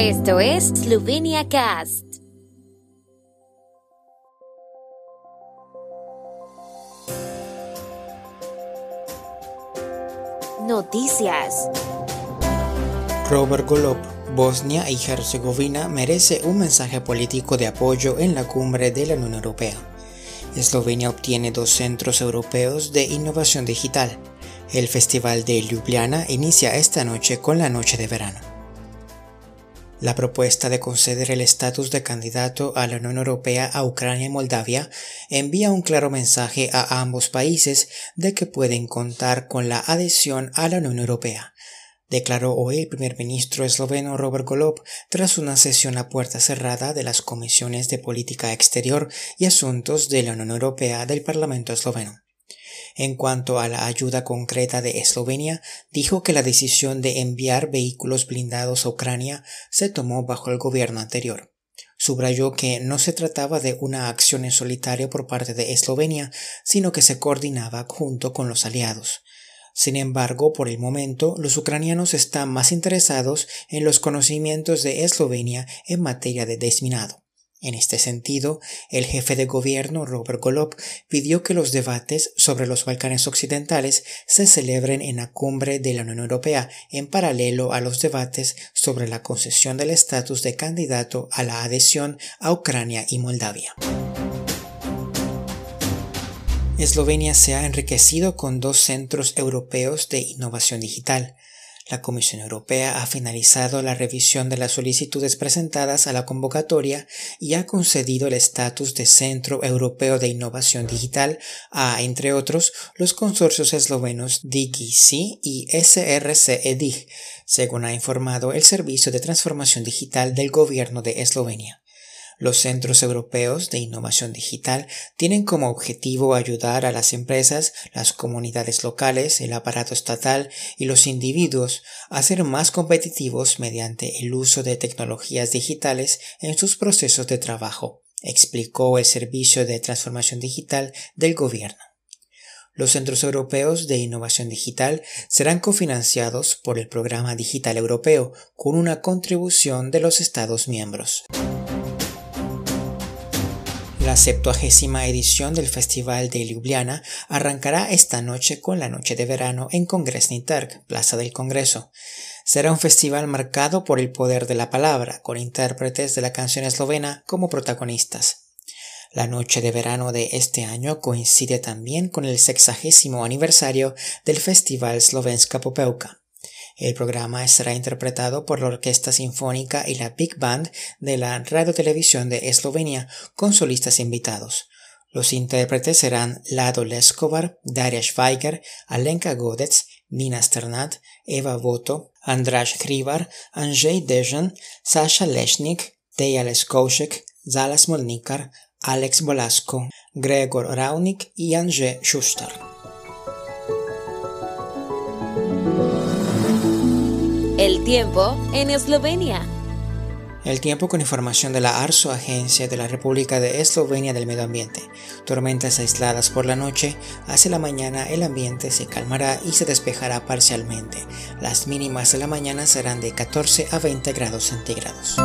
Esto es Slovenia Cast. Noticias. Robert Golob, Bosnia y Herzegovina merece un mensaje político de apoyo en la cumbre de la Unión Europea. Eslovenia obtiene dos centros europeos de innovación digital. El Festival de Ljubljana inicia esta noche con la Noche de Verano. La propuesta de conceder el estatus de candidato a la Unión Europea a Ucrania y Moldavia envía un claro mensaje a ambos países de que pueden contar con la adhesión a la Unión Europea, declaró hoy el primer ministro esloveno Robert Golob tras una sesión a puerta cerrada de las comisiones de política exterior y asuntos de la Unión Europea del Parlamento esloveno. En cuanto a la ayuda concreta de Eslovenia, dijo que la decisión de enviar vehículos blindados a Ucrania se tomó bajo el gobierno anterior. Subrayó que no se trataba de una acción en solitario por parte de Eslovenia, sino que se coordinaba junto con los aliados. Sin embargo, por el momento, los ucranianos están más interesados en los conocimientos de Eslovenia en materia de desminado. En este sentido, el jefe de gobierno Robert Golob pidió que los debates sobre los Balcanes occidentales se celebren en la cumbre de la Unión Europea en paralelo a los debates sobre la concesión del estatus de candidato a la adhesión a Ucrania y Moldavia. Eslovenia se ha enriquecido con dos centros europeos de innovación digital, la Comisión Europea ha finalizado la revisión de las solicitudes presentadas a la convocatoria y ha concedido el estatus de Centro Europeo de Innovación Digital a, entre otros, los consorcios eslovenos DigiC y SRC EDIG, según ha informado el Servicio de Transformación Digital del Gobierno de Eslovenia. Los centros europeos de innovación digital tienen como objetivo ayudar a las empresas, las comunidades locales, el aparato estatal y los individuos a ser más competitivos mediante el uso de tecnologías digitales en sus procesos de trabajo, explicó el Servicio de Transformación Digital del Gobierno. Los centros europeos de innovación digital serán cofinanciados por el Programa Digital Europeo con una contribución de los Estados miembros. La septuagésima edición del Festival de Ljubljana arrancará esta noche con la noche de verano en Kongresni Trg, Plaza del Congreso. Será un festival marcado por el poder de la palabra, con intérpretes de la canción eslovena como protagonistas. La noche de verano de este año coincide también con el sexagésimo aniversario del Festival Slovenska Popeuka. El programa será interpretado por la Orquesta Sinfónica y la Big Band de la Radio Televisión de Eslovenia con solistas invitados. Los intérpretes serán Lado Leskovar, Daria Schweiger, Alenka Godec, Nina Sternat, Eva Voto, Andras Krivar, Andrzej Dejan, Sasha Leshnik, Teja Leskoušek, Zala Smolnikar, Alex Bolasko, Gregor Raunik y Andrzej Schuster. El tiempo en Eslovenia. El tiempo con información de la ARSO, Agencia de la República de Eslovenia del Medio Ambiente. Tormentas aisladas por la noche, hacia la mañana el ambiente se calmará y se despejará parcialmente. Las mínimas de la mañana serán de 14 a 20 grados centígrados.